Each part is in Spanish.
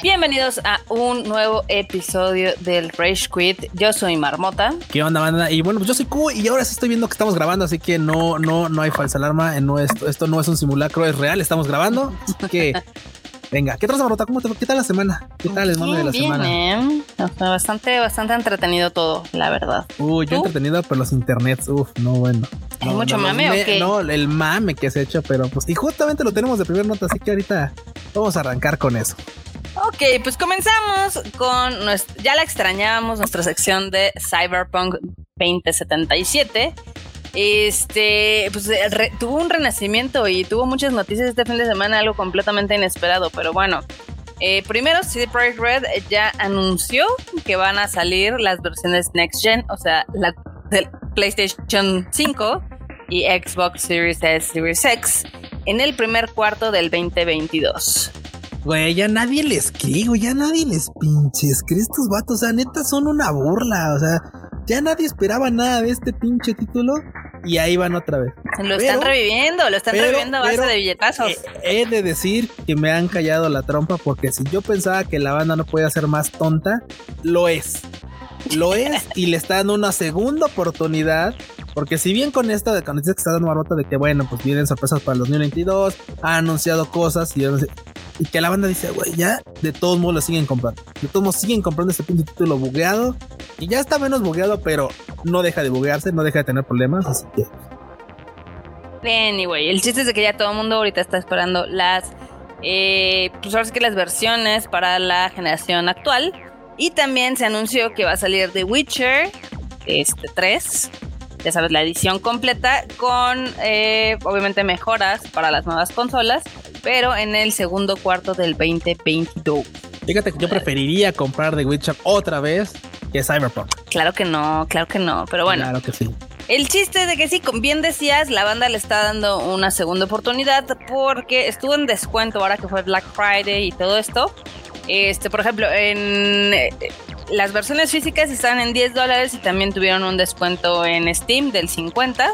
Bienvenidos a un nuevo episodio del Rage Quit. Yo soy Marmota. ¿Qué onda, banda? Y bueno, pues yo soy Q y ahora sí estoy viendo que estamos grabando, así que no, no, no hay falsa alarma. No, esto, esto no es un simulacro, es real, estamos grabando. Así que Venga, ¿qué tal, Marmota? ¿Cómo te, ¿Qué tal la semana? ¿Qué tal el mame de la semana? ¿eh? Bastante, bastante entretenido todo, la verdad. Uy, yo entretenido, pero los internets, uf, no bueno. ¿Hay mucho mame o qué? No, el mame que se ha hecho, pero pues, y justamente lo tenemos de primer nota, así que ahorita vamos a arrancar con eso. Ok, pues comenzamos con nuestra, ya la extrañábamos, nuestra sección de Cyberpunk 2077. Este, pues tuvo un renacimiento y tuvo muchas noticias este fin de semana, algo completamente inesperado, pero bueno. Eh, primero, CD Projekt Red ya anunció que van a salir las versiones Next Gen, o sea, la PlayStation 5 y Xbox Series S, Series X en el primer cuarto del 2022. Güey, ya nadie les cree, güey, ya nadie les pinches cree estos vatos, o sea, neta son una burla, o sea, ya nadie esperaba nada de este pinche título y ahí van otra vez. Lo están reviviendo, lo están reviviendo a base de billetazos. He, de decir que me han callado la trompa porque si yo pensaba que la banda no podía ser más tonta, lo es. Lo es y le está dando una segunda oportunidad. Porque si bien con esta de que está dando marrota de que bueno, pues vienen sorpresas para el 2022, ha anunciado cosas y, y que la banda dice, güey, ya de todos modos lo siguen comprando. De todos modos siguen comprando este pinche título bugueado y ya está menos bugueado, pero no deja de buguearse, no deja de tener problemas, así que Anyway, el chiste es que ya todo el mundo ahorita está esperando las, eh, pues ahora sí que las versiones para la generación actual. Y también se anunció que va a salir The Witcher este 3, ya sabes, la edición completa con eh, obviamente mejoras para las nuevas consolas, pero en el segundo cuarto del 2022. Fíjate que yo preferiría comprar The Witcher otra vez que Cyberpunk. Claro que no, claro que no, pero bueno. Claro que sí. El chiste de que sí, como bien decías, la banda le está dando una segunda oportunidad porque estuvo en descuento ahora que fue Black Friday y todo esto. Este, por ejemplo, en las versiones físicas están en 10 dólares y también tuvieron un descuento en Steam del 50.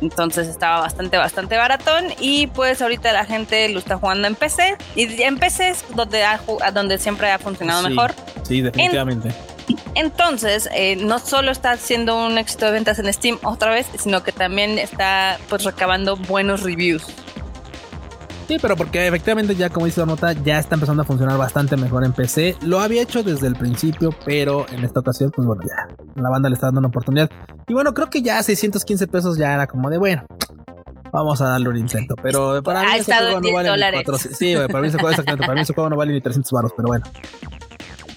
Entonces estaba bastante, bastante baratón. Y pues ahorita la gente lo está jugando en PC. Y en PC es donde, donde siempre ha funcionado mejor. Sí, definitivamente. Entonces, eh, no solo está haciendo un éxito de ventas en Steam otra vez, sino que también está pues recabando buenos reviews. Sí, pero porque efectivamente ya como dice la nota, ya está empezando a funcionar bastante mejor en PC. Lo había hecho desde el principio, pero en esta ocasión, pues bueno, ya la banda le está dando una oportunidad. Y bueno, creo que ya 615 pesos ya era como de bueno. Vamos a darle un intento, pero para mí ese juego no vale ni Sí, para mí ese juego, para mí ese juego no vale ni 300 baros, pero bueno.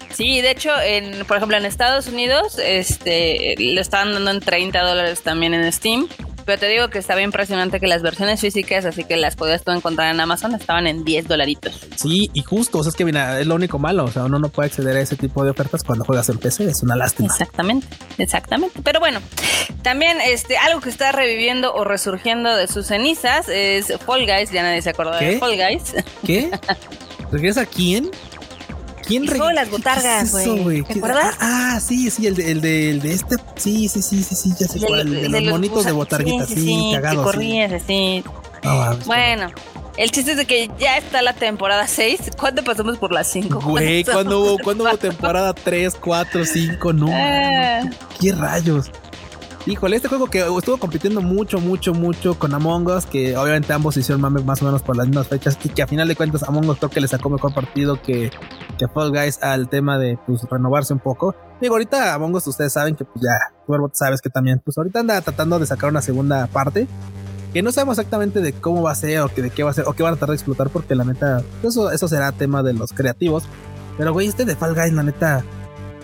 Sí, de hecho, en, por ejemplo, en Estados Unidos, este, lo estaban dando en 30 dólares también en Steam. Pero te digo que estaba impresionante que las versiones físicas, así que las podías tú encontrar en Amazon, estaban en 10 dolaritos. Sí, y justo, o sea, es que mira, es lo único malo, o sea, uno no puede acceder a ese tipo de ofertas cuando juegas en PC, es una lástima. Exactamente, exactamente. Pero bueno, también este, algo que está reviviendo o resurgiendo de sus cenizas es Fall Guys, ya nadie se acordó de Fall Guys. ¿Qué? ¿Regresa a quién? ¿Quién el las botargas, güey. ¿Te acuerdas? Ah, sí, sí, el de, el de, el de este. Sí, sí, sí, sí, sí, ya sé cuál. El de, los, monitos de botarguitas, sí, sí, cagados. corrías así. bueno. El chiste es de que ya está la temporada 6. ¿Cuándo pasamos por las 5? Güey, ¿cuándo hubo, ¿cuándo hubo temporada 3, 4, 5? No. Ah. ¿Qué rayos? Híjole, este juego que estuvo compitiendo mucho, mucho, mucho con Among Us, que obviamente ambos hicieron más o menos por las mismas fechas, y que a final de cuentas Among Us creo que le sacó mejor partido que, que Fall Guys al tema de pues, renovarse un poco. Digo, ahorita Among Us ustedes saben que pues ya, tú sabes que también, pues ahorita anda tratando de sacar una segunda parte, que no sabemos exactamente de cómo va a ser o que de qué va a ser o qué van a tratar de explotar, porque la neta, eso, eso será tema de los creativos. Pero güey, este de Fall Guys, la neta,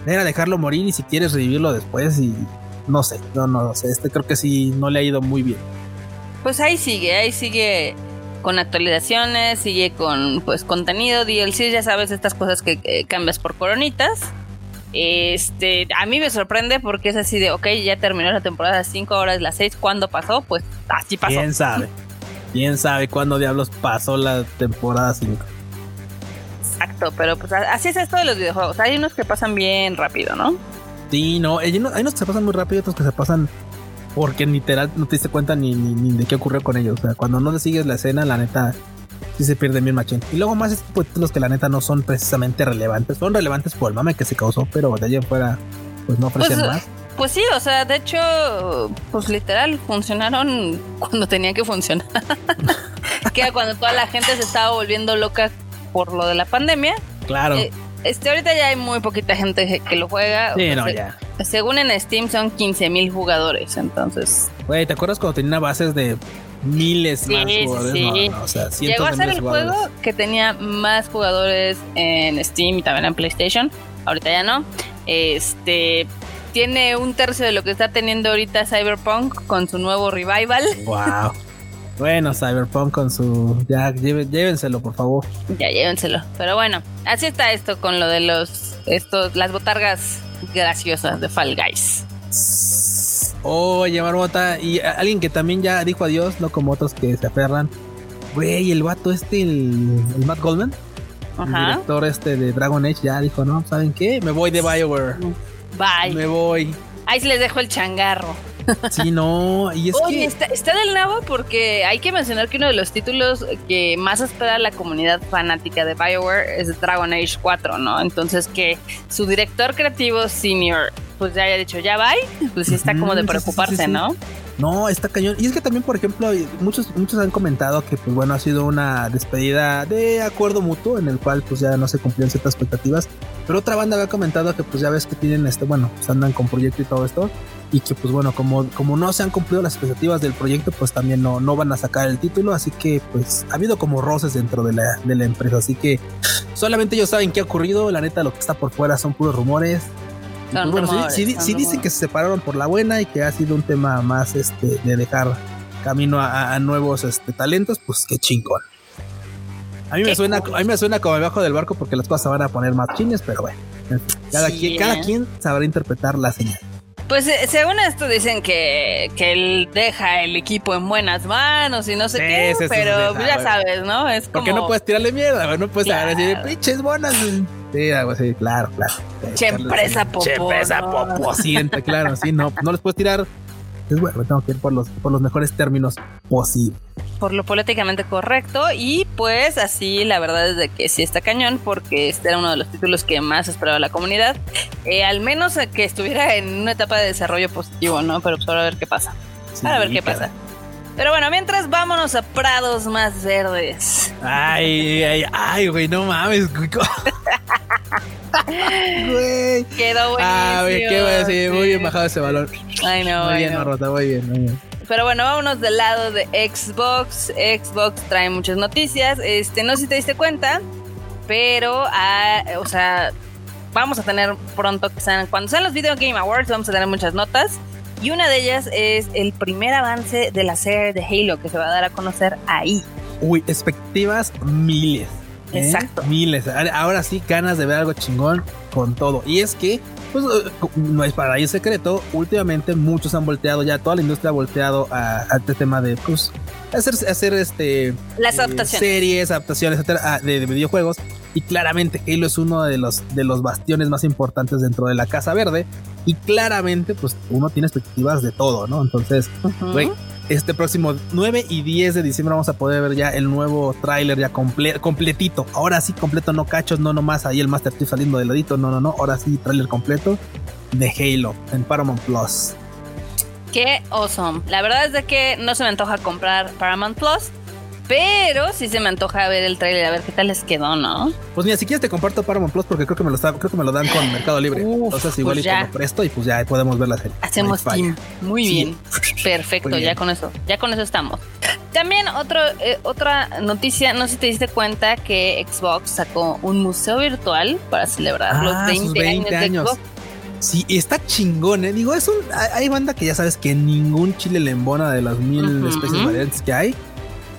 era dejarlo morir y si quieres revivirlo después y no sé, no, no sé. Este creo que sí no le ha ido muy bien. Pues ahí sigue, ahí sigue con actualizaciones, sigue con pues contenido, DLC, ya sabes, estas cosas que cambias por coronitas. Este, a mí me sorprende porque es así de, ok, ya terminó la temporada 5, horas la 6, ¿cuándo pasó? Pues así pasó. ¿Quién sabe? ¿Quién sabe cuándo diablos pasó la temporada 5? Exacto, pero pues así es esto de los videojuegos. Hay unos que pasan bien rápido, ¿no? Sí, no, hay unos que se pasan muy rápido, otros que se pasan porque literal no te diste cuenta ni, ni, de qué ocurrió con ellos. O sea, cuando no le sigues la escena, la neta, sí se pierde bien machín. Y luego más tipo de títulos que la neta no son precisamente relevantes. Son relevantes por el mame que se causó, pero de allí afuera, pues no ofrecen Pues, más. Pues sí, o sea, de hecho, pues literal, funcionaron cuando tenía que funcionar. que era cuando toda la gente se estaba volviendo loca por lo de la pandemia. Claro. Eh, Este, ahorita ya hay muy poquita gente que- lo juega. sí, no, se- ya. Según en Steam son 15 mil jugadores, entonces Güey, ¿te acuerdas cuando tenía bases de miles Sí, más jugadores? sí. No, no, o sea, cientos llegó a ser el jugadores. juego que tenía más jugadores en Steam y también en PlayStation. Ahorita ya no. Este tiene un tercio de lo que está teniendo ahorita Cyberpunk con su nuevo revival. Wow. Bueno, Cyberpunk con su. Ya, lleve- llévenselo, por favor. Ya llévenselo. Pero bueno, así está esto con lo de los estos las botargas graciosas de Fall Guys. Oye, Marmota, y alguien que también ya dijo adiós, no como otros que se aferran. Güey, el vato este, el, el Matt Goldman, el director este de Dragon Age, ya dijo, no, ¿saben qué? Me voy de Bioware. Bye. Me voy. Ahí se les dejo el changarro. Sí, no, y es Oye, que. está, está del nabo porque hay que mencionar que uno de los títulos que más espera la comunidad fanática de BioWare es Dragon Age 4, ¿no? Entonces que su director creativo senior pues ya haya dicho ya bye, pues sí está como de sí, preocuparse, sí, sí. ¿no? No, está cañón. Y es que también, por ejemplo, muchos, muchos han comentado que, pues bueno, ha sido una despedida de acuerdo mutuo en el cual, pues ya no se cumplieron ciertas expectativas. Pero otra banda había comentado que, pues ya ves que tienen este, bueno, pues andan con proyecto y todo esto. Y que, pues bueno, como, como no se han cumplido las expectativas del proyecto, pues también no, no van a sacar el título. Así que, pues ha habido como roces dentro de la, de la empresa. Así que solamente ellos saben qué ha ocurrido. La neta, lo que está por fuera son puros rumores. Son pues, bueno, sí, son sí dicen que se separaron por la buena y que ha sido un tema más este de dejar camino a, a nuevos este, talentos, pues qué chingón. A mí me suena, cool. a mí me suena como debajo del barco porque las cosas se van a poner más chines, pero bueno, cada, Sí, quien, cada ¿eh? quien sabrá interpretar la señal. Pues eh, según esto dicen que, que él deja el equipo en buenas manos y no sé Sí, qué, sí, pero sí, sí, ya sabes, ¿no? Es como Porque no puedes tirarle mierda, no puedes Claro. decir pinches bonas. Güey". Sí, algo así, claro, claro. Che empresa Che popó, empresa ¿no? poposiente, claro, sí, no, no les puedes tirar. Es bueno, me tengo que ir por los, por los mejores términos posibles. por lo políticamente correcto y pues así la verdad es de que sí está cañón porque este era uno de los títulos que más esperaba la comunidad Eh, al menos que estuviera en una etapa de desarrollo positivo no pero pues ahora a ver qué pasa Sí, ahora a ver qué caray. pasa pero bueno mientras vámonos a prados más verdes Ay, ay, ay, güey, no mames, güey. Quedó buenísimo Ah, güey, qué bueno, sí, muy bien bajado ese balón. Ay, no, muy bien, no. Marrota, muy bien, muy bien. Pero bueno, vámonos del lado de Xbox. Xbox trae muchas noticias. Este, no sé si te diste cuenta, pero, ah, o sea, vamos a tener pronto que sean, cuando sean los Video Game Awards, vamos a tener muchas notas. Y una de ellas es el primer avance de la serie de Halo que se va a dar a conocer ahí. Uy, expectativas miles. ¿eh? Exacto. Miles. Ahora- sí, ganas de ver algo chingón con todo. Y es que, pues, eh, no es para ahí secreto. Últimamente muchos han volteado, ya toda la industria ha volteado a, a este tema de, pues, hacer, hacer este. Las eh, adaptaciones. series, adaptaciones, etcétera, ah, de, de videojuegos. Y claramente Halo es uno de los, de los bastiones más importantes dentro de la Casa Verde. Y claramente, pues uno tiene expectativas de todo, ¿no? Entonces, Ujú. güey, este próximo 9 y 10 de diciembre vamos a poder ver ya el nuevo tráiler ya comple- completito. Ahora sí, completo, no cachos, no nomás ahí el Master Chief saliendo de ladito, no, no, no. Ahora sí, tráiler completo de Halo en Paramount Plus. Qué awesome. La verdad es de que no se me antoja comprar Paramount Plus, pero sí se me antoja ver el trailer a ver qué tal les quedó, ¿no? Pues mira, si quieres te comparto Paramount Plus porque creo que me lo, creo que me lo dan con Mercado Libre. Uf, Entonces igual pues y te lo presto y pues ya podemos ver la serie. Hacemos No team. Muy Sí. bien. Perfecto, Muy bien. ya con eso. Ya con eso estamos. También otro, eh, otra noticia, no sé si te diste cuenta que Xbox sacó un museo virtual para celebrar Ah, los sus 20, 20 años, años. de Xbox. Sí, está chingón, ¿eh? Digo, es un, hay banda que ya sabes que ningún chile le embona de las mil Ujú. especies variantes que hay.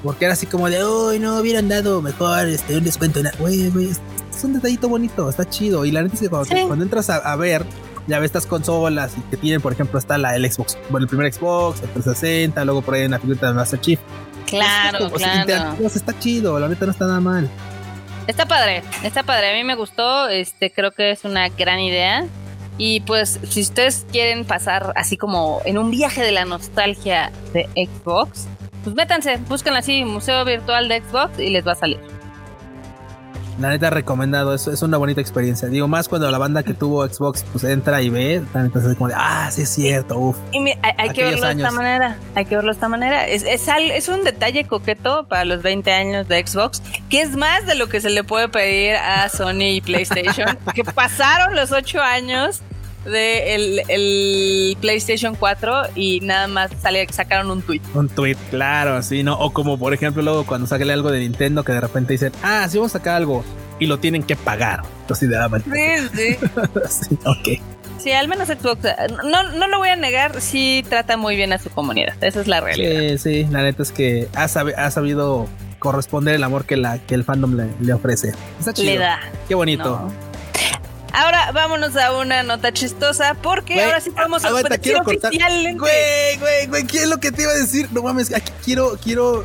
Porque era así como de, uy, no, hubieran dado mejor este, un descuento. en la-". Güey, güey, es, un detallito bonito, está chido. Y la neta es que cuando, Sí. cuando entras a, a ver, ya ves estas consolas y que tienen, por ejemplo, está la el Xbox, bueno, el primer Xbox, el 360, luego por ahí una figurita de Master Chief. Claro, Como claro. está chido, la neta no está nada mal. Está padre, está padre. A mí me gustó, este, creo que es una gran idea. Y pues, si ustedes quieren pasar así como en un viaje de la nostalgia de Xbox, pues métanse, busquen así, Museo Virtual de Xbox y les va a salir. La neta recomendado, eso es una bonita experiencia. Digo, más cuando la banda que tuvo Xbox pues entra y ve, la neta es como de, ah, sí es cierto, uff. Y hay, que verlo de esta manera, hay que verlo de esta manera. Es, es, es, un detalle coqueto para los 20 años de Xbox, que es más de lo que se le puede pedir a Sony y PlayStation, que pasaron los 8 años de el, PlayStation 4 y nada más sale, sacaron un tweet. Un tweet, claro, sí, ¿no? O como por ejemplo luego cuando sale algo de Nintendo que de repente dicen, ah, sí vamos a sacar algo y lo tienen que pagar. Entonces, sí, sí. sí, ok. Sí, al menos Xbox, no, no lo voy a negar, sí trata muy bien a su comunidad, esa es la realidad. Sí, sí, la neta es que ha, sabido corresponder el amor que, la, que el fandom le, ofrece. Está chido. Le da. Qué bonito. Ahora vámonos a una nota chistosa porque ahora sí podemos aguanta, quiero cortar. Güey, güey, güey, ¿qué es lo que te iba a decir? No mames, aquí quiero, quiero,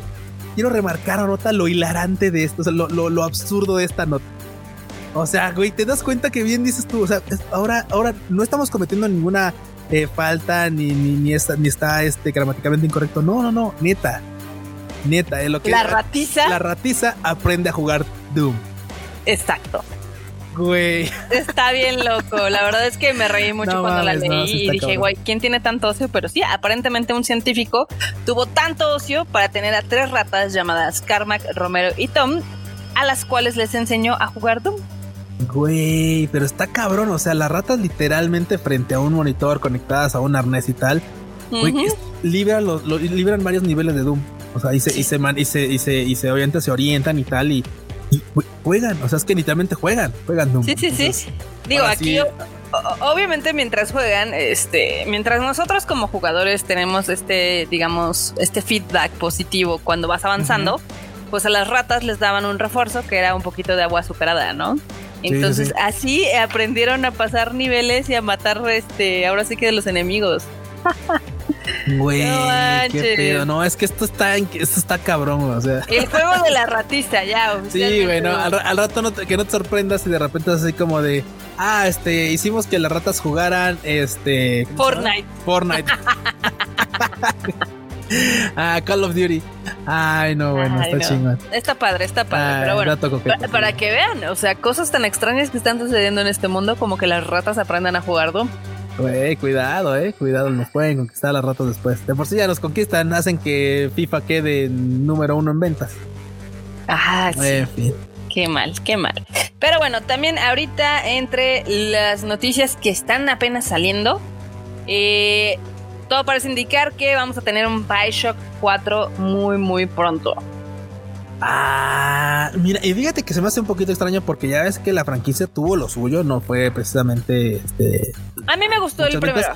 quiero remarcar nota lo hilarante de esto, o sea, lo, lo, absurdo de esta nota. O sea, güey, te das cuenta que bien dices tú, o sea, ahora, ahora no estamos cometiendo ninguna eh, falta ni, ni, ni, está, ni está este, gramaticalmente incorrecto. No, no, no, neta. Neta, es lo que la ratiza. La ratiza aprende a jugar Doom. Exacto. Güey. Está bien loco. La verdad es que me reí mucho cuando la leí y dije, güey, ¿quién tiene tanto ocio? Pero sí, aparentemente un científico tuvo tanto ocio para tener a tres ratas llamadas Carmack, Romero y Tom, a las cuales les enseñó a jugar Doom. Güey, pero está cabrón. O sea, las ratas literalmente frente a un monitor conectadas a un arnés y tal. Güey, libran, los, libran varios niveles de Doom. O sea, y se, y se, y se, y se, y se, orientan, se orientan y tal. Y, y juegan, o sea, es que literalmente juegan, juegan. Sí, sí, sí. Digo, aquí obviamente mientras juegan, este, mientras nosotros como jugadores tenemos este, digamos, este feedback positivo cuando vas avanzando, pues a las ratas les daban un refuerzo que era un poquito de agua azucarada, ¿no? Entonces así aprendieron a pasar niveles y a matar, este, ahora sí que de los enemigos. Güey, qué pedo. No, es que esto está, esto está cabrón, o sea. El juego de la ratista, ya. Sí, güey, al, rato no que no te sorprendas y de repente es así como de, ah, este, hicimos que las ratas jugaran, este. Fortnite. Fortnite. ah, Call of Duty. Ay, no, bueno, está chingón. Está padre, está padre. pero bueno, para, para, que vean, o sea, cosas tan extrañas que están sucediendo en este mundo, como que las ratas aprendan a jugar Doom. Güey, cuidado, eh, cuidado, nos pueden conquistar las ratas después. De por sí ya nos conquistan, hacen que FIFA quede número uno en ventas. Ah, sí. Qué mal, qué mal. Pero bueno, también ahorita entre las noticias que están apenas saliendo, eh, todo parece indicar que vamos a tener un Bioshock 4 muy, muy pronto. Ah, mira, y fíjate que se me hace un poquito extraño porque ya ves que la franquicia tuvo lo suyo, no fue precisamente este. A mí me gustó el primero.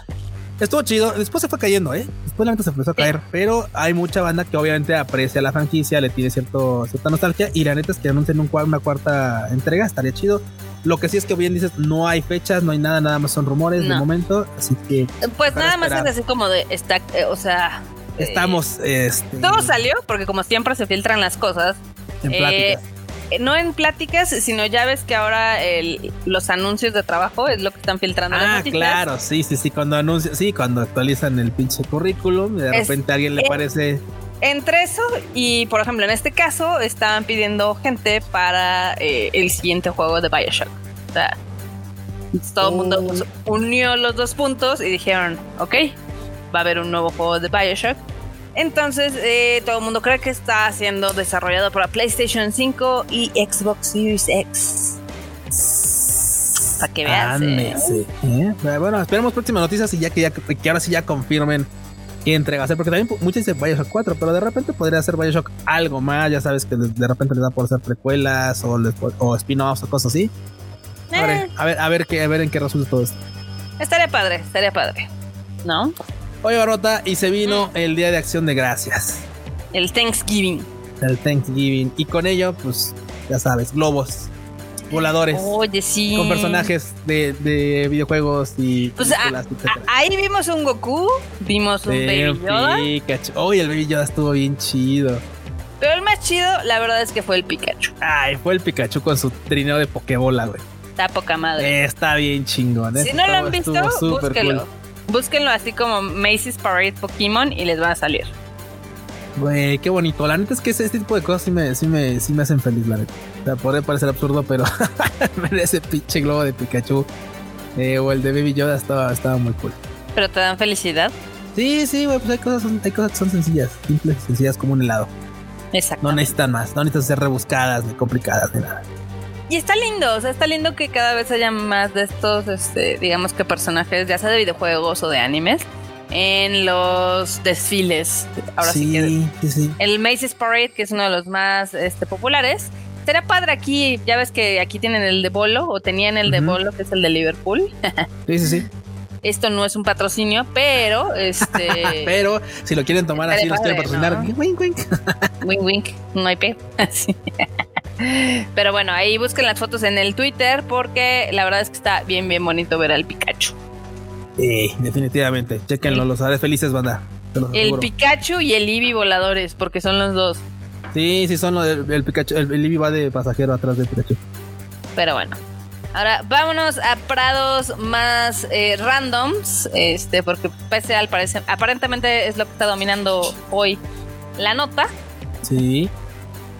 Estuvo chido, después se fue cayendo, ¿eh? Después la se empezó a caer, pero hay mucha banda que obviamente aprecia la franquicia, le tiene cierto, cierta nostalgia y la neta es que anuncian un, una cuarta entrega, estaría chido. Lo que sí es que bien dices, no hay fechas, no hay nada, nada más son rumores de momento, así que... Pues nada más es así como de, está, eh, o sea, Estamos. Este, todo salió, porque como siempre se filtran las cosas. En eh, no en pláticas, sino ya ves que ahora los anuncios de trabajo es lo que están filtrando. Ah, claro, sí, sí, sí. Cuando anuncian, sí, cuando actualizan el pinche currículum, de repente a alguien le parece. Entre eso y, por ejemplo, en este caso, estaban pidiendo gente para eh, el siguiente juego de Bioshock. O sea, todo el mundo oh. unió los dos puntos y dijeron, ok, va a haber un nuevo juego de Bioshock. Entonces, eh, todo el mundo cree que está siendo desarrollado para PlayStation 5 y Xbox Series X. Para que veas. ¿eh? ¿eh? Bueno, esperemos próximas noticias y ya que, ya que ahora sí ya confirmen qué entrega hacer. Porque también muchos dicen Bioshock 4, pero de repente podría ser Bioshock algo más. Ya sabes que de repente les da por hacer precuelas o, o spin-offs o cosas así. A, ver, a, ver, a, ver qué, a ver en qué resulta todo esto. Estaría padre, estaría padre. ¿No? Oye, Barrota, y se vino mm. el Día de Acción de Gracias. El Thanksgiving. El Thanksgiving. Y con ello, pues, ya sabes, globos, voladores. Oye, sí. Con personajes de, videojuegos y pues ahí vimos un Goku, vimos un Baby Yoda. Pikachu. Oye, el Baby Yoda estuvo bien chido. Pero el más chido, la verdad es que fue el Pikachu. Ay, fue el Pikachu con su trineo de Pokébola, güey. Está poca madre. Está bien chingón. Si no lo han visto, búsquelo. Búsquenlo así como Macy's Parade Pokémon y les va a salir. Güey, qué bonito. La neta es que este tipo de cosas sí me, sí me, sí me hacen feliz, la neta. O sea, puede parecer absurdo, pero ese pinche globo de Pikachu eh, o el de Baby Yoda estaba, estaba muy cool. ¿Pero te dan felicidad? Sí, sí, güey, pues hay cosas, hay cosas que son sencillas, simples, sencillas como un helado. Exacto. No necesitan más, no necesitan ser rebuscadas, ni complicadas, ni nada. Y está lindo, o sea, está lindo que cada vez haya más de estos, este, digamos que personajes, ya sea de videojuegos o de animes, en los desfiles. Ahora sí, que sí, sí. el Macy's Parade, que es uno de los más este, populares. Será padre aquí, ya ves que aquí tienen el de Bolo, o tenían el de Bolo, que es el de Liverpool. sí, sí, sí. Esto no es un patrocinio, pero este. pero si lo quieren tomar así, los quieren patrocinar. Wink, wink. wink, wink. No hay pe. Pero bueno, ahí busquen las fotos en el Twitter porque la verdad es que está bien, bien bonito ver al Pikachu. Sí, definitivamente. Chequenlo, los haré felices, banda. El Pikachu y el Eevee voladores, porque son los dos. Sí, sí, son los el Pikachu. El, Eevee va de pasajero atrás del Pikachu. Pero bueno. Ahora vámonos a prados más eh, randoms, este, porque pese al parecer, aparentemente es lo que está dominando hoy la nota. Sí.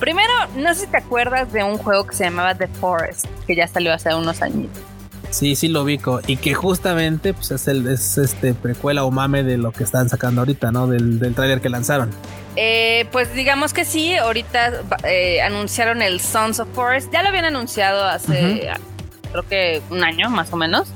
Primero, no sé si te acuerdas de un juego que se llamaba The Forest, que ya salió hace unos años. Sí, sí lo ubico. Y que justamente pues, es, el, es este precuela o mame de lo que están sacando ahorita, ¿no? Del, del tráiler que lanzaron. Eh, pues digamos que sí, ahorita eh, anunciaron el Sons of Forest. Ya lo habían anunciado hace, creo que un año más o menos.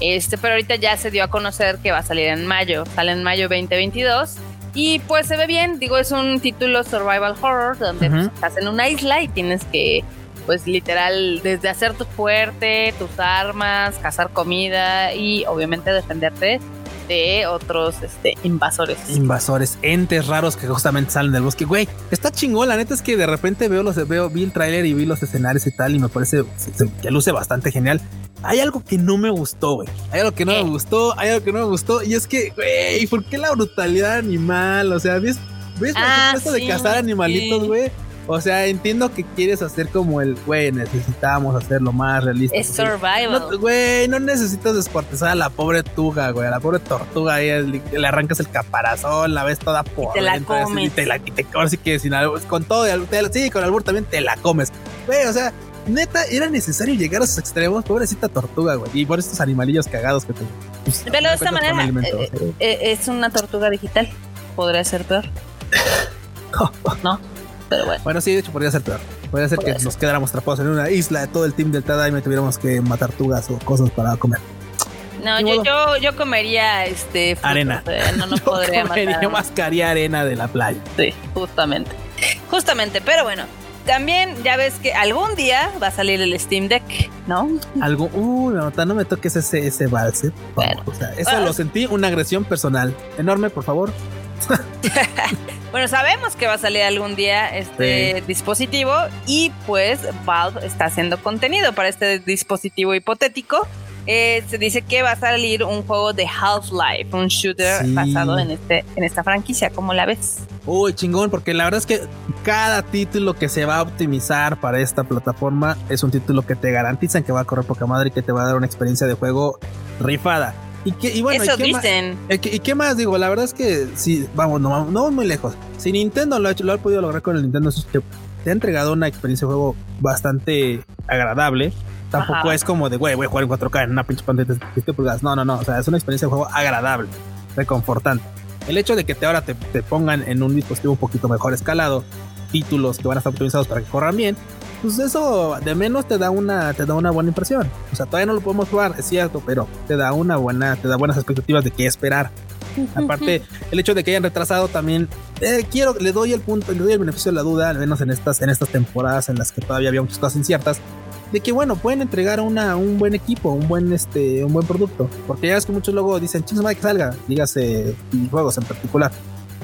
Este, pero ahorita ya se dio a conocer que va a salir en mayo. Sale en mayo 2022. Y pues se ve bien, digo, es un título survival horror donde pues, estás en una isla y tienes que, pues literal, desde hacer tu fuerte, tus armas, cazar comida y obviamente defenderte de otros este, invasores. Invasores, entes raros que justamente salen del bosque. Güey, está chingón. La neta es que de repente veo los veo, vi el tráiler y vi los escenarios y tal, y me parece que luce bastante genial hay algo que no me gustó, güey. Hay algo que no me gustó, hay algo que no me gustó. Y es que, güey, ¿por qué la brutalidad animal? O sea, ¿ves, ves ah, de cazar animalitos, güey? O sea, entiendo que quieres hacer como el, güey, necesitamos hacerlo más realista. Es survival. Güey, no, necesitas descuartizar a la pobre tuga, güey, a la pobre tortuga. Ahí le, arrancas el caparazón, la ves toda por te la comes. Y te la, te, ahora sí que sin con todo, sí, con albur también te la comes. Güey, o sea, neta, era necesario llegar a esos extremos. Pobrecita tortuga, güey. Y por estos animalillos cagados que te. Pues, Pero de esta manera, eh, eh, es una tortuga digital. Podría ser peor. no, pero bueno. Bueno, sí, de hecho, podría ser peor. Podría ser que nos quedáramos atrapados en una isla de todo el team del Tada y me tuviéramos que matar tortugas o cosas para comer. No, yo, yo, yo, comería este arena. no, no podría comería matar. mascaría arena de la playa. Sí, justamente. Justamente, pero bueno, también ya ves que algún día va a salir el Steam Deck, ¿no? Algo, uy, no, no me toques ese, ese vals, Bueno, o sea, eso lo sentí una agresión personal. Enorme, por favor. bueno, sabemos que va a salir algún día este dispositivo y pues Valve está haciendo contenido para este dispositivo hipotético eh, se dice que va a salir un juego de Half-Life, un shooter basado en, este, en esta franquicia. ¿Cómo la ves? Uy, chingón, porque la verdad es que cada título que se va a optimizar para esta plataforma es un título que te garantizan que va a correr poca madre y que te va a dar una experiencia de juego rifada. Y, que, bueno, Eso ¿y qué dicen. Más, ¿y, qué más digo? La verdad es que sí, vamos, no, vamos muy lejos. Si Nintendo lo ha, lo ha podido lograr con el Nintendo te ha entregado una experiencia de juego bastante agradable Tampoco es como de, güey, voy a jugar en 4K en una pinche pantalla de 7 pulgadas. No, no, no. O sea, es una experiencia de juego agradable, reconfortante. El hecho de que te ahora te, pongan en un dispositivo un poquito mejor escalado, títulos que van a estar optimizados para que corran bien, pues eso de menos te da una, te da una buena impresión. O sea, todavía no lo podemos jugar, es cierto, pero te da una buena, te da buenas expectativas de qué esperar. Aparte, el hecho de que hayan retrasado también, eh, quiero, le doy el punto, le doy el beneficio de la duda, al menos en estas, en estas temporadas en las que todavía había muchas cosas inciertas, de que bueno, pueden entregar una, un buen equipo, un buen este, un buen producto. Porque ya es que muchos luego dicen, chingos que salga, dígase juegos en particular.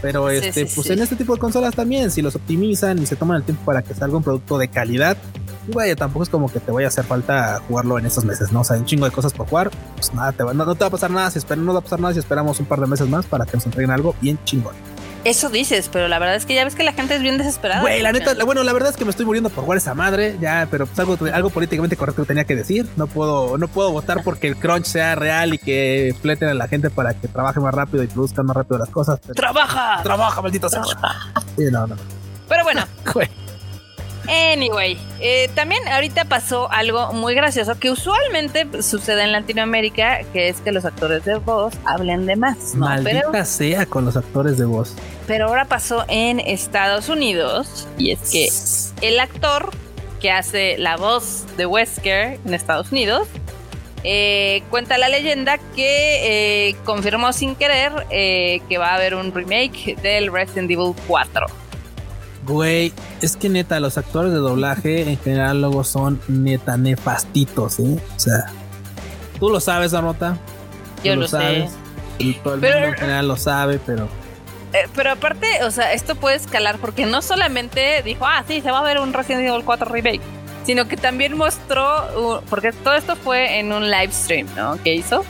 Pero este, pues en este tipo de consolas también, si los optimizan y se toman el tiempo para que salga un producto de calidad, y vaya, tampoco es como que te vaya a hacer falta jugarlo en estos meses, ¿no? O sea, un chingo de cosas por jugar, pues nada, te va, no, te va a pasar nada si esperamos, no va a pasar nada si esperamos un par de meses más para que nos entreguen algo bien chingón. Eso dices, pero la verdad es que ya ves que la gente es bien desesperada. Güey, la neta, bueno, la verdad es que me estoy muriendo por jugar esa madre, ya, pero pues algo, algo políticamente correcto que tenía que decir. No puedo, no puedo votar porque el crunch sea real y que fleten a la gente para que trabaje más rápido y produzcan más rápido las cosas. ¡Trabaja! ¡Trabaja, maldito sea! Sí, no, no. Pero bueno. Anyway, eh, también ahorita pasó algo muy gracioso que usualmente sucede en Latinoamérica, que es que los actores de voz hablen de más. ¿no? Maldita sea con los actores de voz. Pero ahora pasó en Estados Unidos y es que el actor que hace la voz de Wesker en Estados Unidos eh, cuenta la leyenda que eh, confirmó sin querer que va a haber un remake del Resident Evil 4. Güey, es que neta, los actores de doblaje en general luego son neta nefastitos, ¿eh? O sea, tú lo sabes, Anota. Yo lo, sabes. Y todo el mundo en general lo sabe, pero. Eh, pero aparte, o sea, esto puede escalar porque no solamente dijo, ah, sí, se va a ver un Resident Evil 4 remake, sino que también mostró, porque todo esto fue en un live stream, ¿no? Que hizo.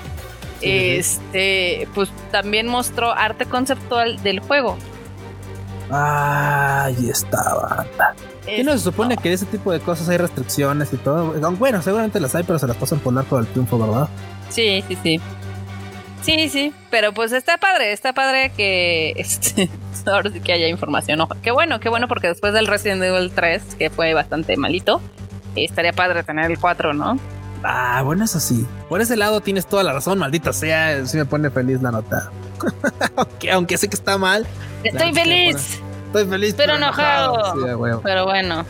este, pues también mostró arte conceptual del juego. Ahí estaba. ¿Qué no se supone que de ese tipo de cosas hay restricciones y todo? Bueno, seguramente las hay, pero se las pasan por por el triunfo, ¿verdad? Sí, sí, sí. Sí, sí, pero pues está padre, está padre que este, ahora sí que haya información. qué bueno, qué bueno, porque después del Resident Evil 3, que fue bastante malito, estaría padre tener el 4, ¿no? Ah, bueno, eso sí. Por ese lado tienes toda la razón, maldita sea. Sí me pone feliz la nota. Aunque, aunque sé que está mal, Estoy feliz. Estoy feliz. Pero, enojado. pero bueno.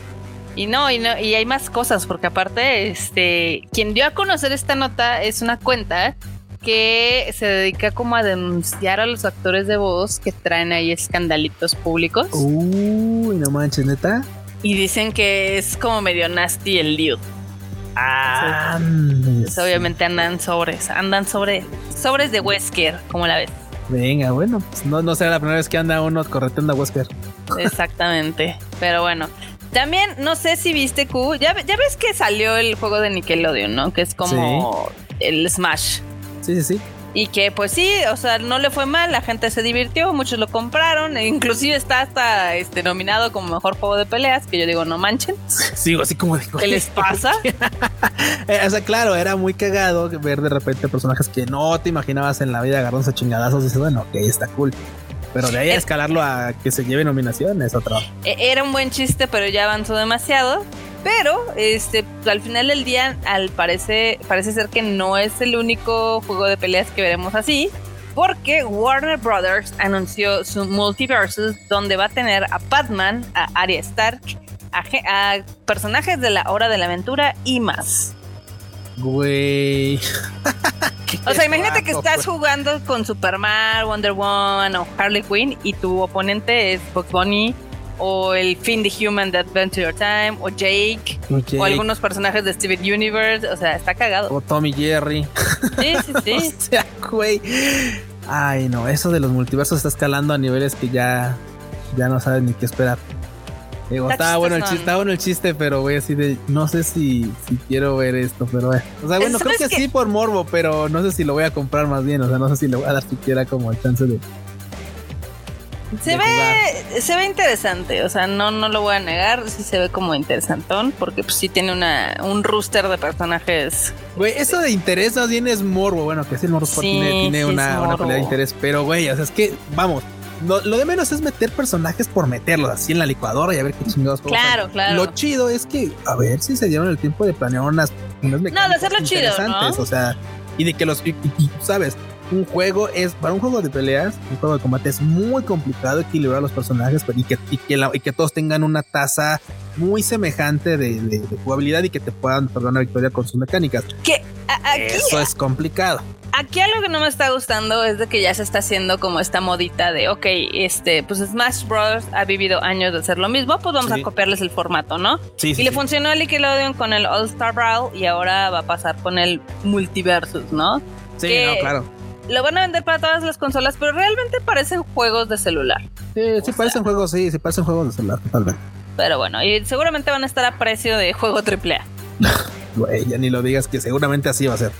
Y no, y no, y hay más cosas, porque aparte, este, quien dio a conocer esta nota es una cuenta que se dedica como a denunciar a los actores de voz que traen ahí escandalitos públicos. Uy, no manches, neta. Y dicen que es como medio nasty el lío. Ah, obviamente andan sobres, andan sobre sobres de Wesker, como la ves. Venga, bueno, pues no, no será la primera vez que anda uno correteando a Wesker. Exactamente. Pero bueno. También, no sé si viste Q. Ya, ya ves que salió el juego de Nickelodeon, ¿no? Que es como el Smash. Sí, sí, sí. Y que pues sí, o sea, no le fue mal, la gente se divirtió, muchos lo compraron, e inclusive está hasta este nominado como mejor juego de peleas, que yo digo, no manchen. Sigo así como digo. ¿Qué les pasa? Eh, o sea, claro, era muy cagado ver de repente personajes que no te imaginabas en la vida agarrándose a chingadazos y dices, bueno, ok, está cool. Pero de ahí a escalarlo a que se lleve nominación es otro. E, era un buen chiste, pero ya avanzó demasiado. Pero este, al final del día, al parece, parece ser que no es el único juego de peleas que veremos así. Porque Warner Brothers anunció su multiversus donde va a tener a Batman, a Arya Stark, a, personajes de la hora de la aventura y más. Güey. o sea, imagínate que estás jugando con Superman, Wonder Woman o Harley Quinn y tu oponente es Bugs Bunny o el Finn the Human de Adventure Time, o Jake, o algunos personajes de Steven Universe, o sea, está cagado. O Tommy Jerry. Sí, sí, sí. o sea, güey. Ay, no, eso de los multiversos está escalando a niveles que ya, ya no sabes ni qué esperar. estaba bueno, el chiste, estaba bueno el chiste, pero voy así de, no sé si, si quiero ver esto, pero bueno. O sea, bueno, creo que, que, sí por morbo, pero no sé si lo voy a comprar más bien, o sea, no sé si le voy a dar siquiera como el chance de, se ve, se ve interesante, o sea, no, no lo voy a negar, sí se ve como interesantón, porque pues sí tiene una, un rooster de personajes. Güey, eso de interés más bien es morbo, bueno, que sí el morbo tiene, una, una pelea de interés, pero güey, o sea, es que, vamos, lo, de menos es meter personajes por meterlos así en la licuadora y a ver qué chingados. Claro, claro. Lo chido es que, a ver si se dieron el tiempo de planear unas, unas No, de hacerlo chido, ¿no? O sea, y de que los, sabes, un juego es, para un juego de peleas, un juego de combate es muy complicado equilibrar a los personajes y que, y que, todos tengan una tasa muy semejante de, jugabilidad y que te puedan perder una victoria con sus mecánicas. Que Eso es complicado. Aquí algo que no me está gustando es de que ya se está haciendo como esta modita de, ok, este, pues Smash Bros. ha vivido años de hacer lo mismo, pues vamos a copiarles el formato, ¿no? Sí, y le funcionó a Nickelodeon con el All Star Brawl y ahora va a pasar con el Multiversus, ¿no? Sí, no, claro lo van a vender para todas las consolas, pero realmente parecen juegos de celular. Sí, sí parecen juegos, sí, sí parecen juegos de celular, totalmente. Pero bueno, y seguramente van a estar a precio de juego AAA. Güey, ya ni lo digas que seguramente así va a ser.